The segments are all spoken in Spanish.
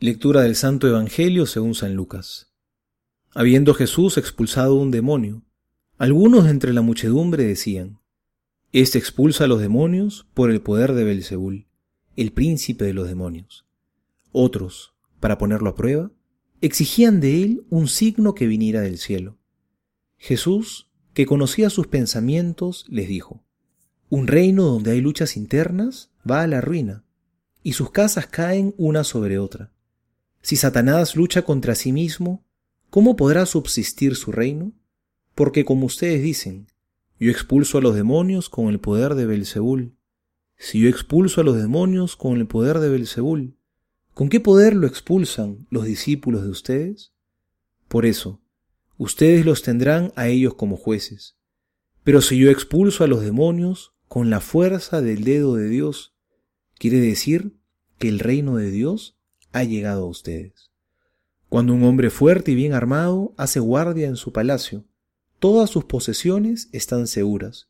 Lectura del Santo Evangelio según San Lucas. Habiendo Jesús expulsado un demonio, algunos entre la muchedumbre decían, Este expulsa a los demonios por el poder de Belzebul, el príncipe de los demonios. Otros, para ponerlo a prueba, exigían de él un signo que viniera del cielo. Jesús, que conocía sus pensamientos, les dijo, Un reino donde hay luchas internas va a la ruina, y sus casas caen una sobre otra. Si Satanás lucha contra sí mismo, ¿cómo podrá subsistir su reino? Porque como ustedes dicen, yo expulso a los demonios con el poder de Belzebul. Si yo expulso a los demonios con el poder de Belzebul, ¿con qué poder lo expulsan los discípulos de ustedes? Por eso, ustedes los tendrán a ellos como jueces. Pero si yo expulso a los demonios con la fuerza del dedo de Dios, quiere decir que el reino de Dios ha llegado a ustedes. Cuando un hombre fuerte y bien armado hace guardia en su palacio, todas sus posesiones están seguras.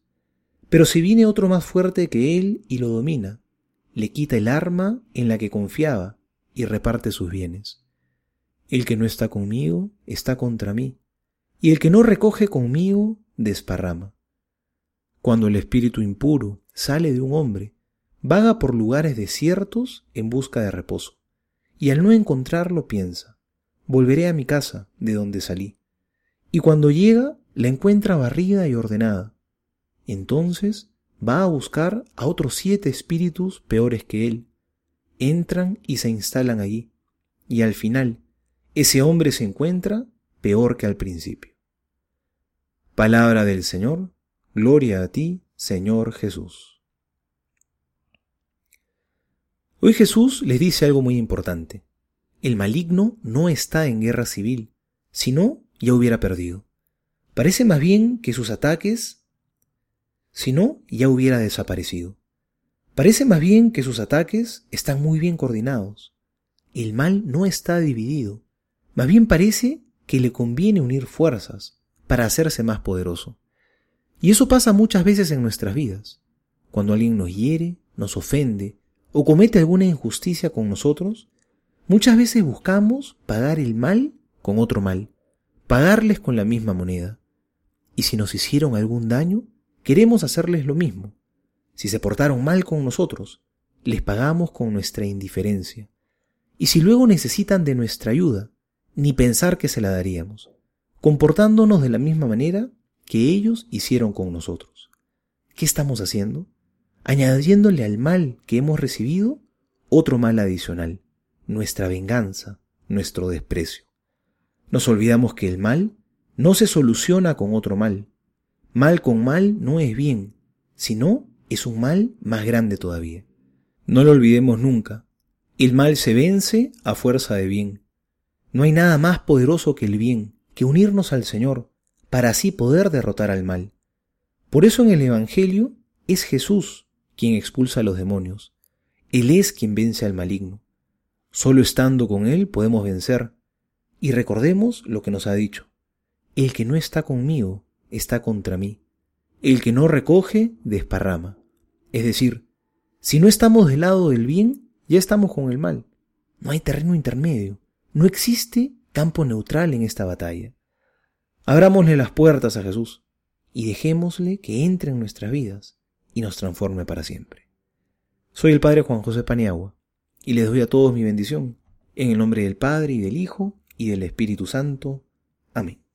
Pero si viene otro más fuerte que él y lo domina, le quita el arma en la que confiaba y reparte sus bienes. El que no está conmigo está contra mí, y el que no recoge conmigo desparrama. Cuando el espíritu impuro sale de un hombre, vaga por lugares desiertos en busca de reposo y al no encontrarlo piensa, volveré a mi casa de donde salí. Y cuando llega, la encuentra barrida y ordenada. Entonces va a buscar a otros siete espíritus peores que él. Entran y se instalan allí. Y al final, ese hombre se encuentra peor que al principio. Palabra del Señor, gloria a ti, Señor Jesús. Hoy Jesús les dice algo muy importante. El maligno no está en guerra civil, si no, ya hubiera perdido. Parece más bien que sus ataques, si no, ya hubiera desaparecido. Parece más bien que sus ataques están muy bien coordinados. El mal no está dividido. Más bien parece que le conviene unir fuerzas para hacerse más poderoso. Y eso pasa muchas veces en nuestras vidas. Cuando alguien nos hiere, nos ofende, o comete alguna injusticia con nosotros, muchas veces buscamos pagar el mal con otro mal, pagarles con la misma moneda. Y si nos hicieron algún daño, queremos hacerles lo mismo. Si se portaron mal con nosotros, les pagamos con nuestra indiferencia. Y si luego necesitan de nuestra ayuda, ni pensar que se la daríamos, comportándonos de la misma manera que ellos hicieron con nosotros. ¿Qué estamos haciendo? Añadiéndole al mal que hemos recibido otro mal adicional, nuestra venganza, nuestro desprecio. Nos olvidamos que el mal no se soluciona con otro mal. Mal con mal no es bien, sino es un mal más grande todavía. No lo olvidemos nunca. El mal se vence a fuerza de bien. No hay nada más poderoso que el bien, que unirnos al Señor, para así poder derrotar al mal. Por eso en el Evangelio es Jesús quien expulsa a los demonios. Él es quien vence al maligno. Solo estando con Él podemos vencer. Y recordemos lo que nos ha dicho. El que no está conmigo está contra mí. El que no recoge, desparrama. Es decir, si no estamos del lado del bien, ya estamos con el mal. No hay terreno intermedio. No existe campo neutral en esta batalla. Abrámosle las puertas a Jesús y dejémosle que entre en nuestras vidas y nos transforme para siempre. Soy el Padre Juan José Paniagua y les doy a todos mi bendición, en el nombre del Padre y del Hijo y del Espíritu Santo. Amén.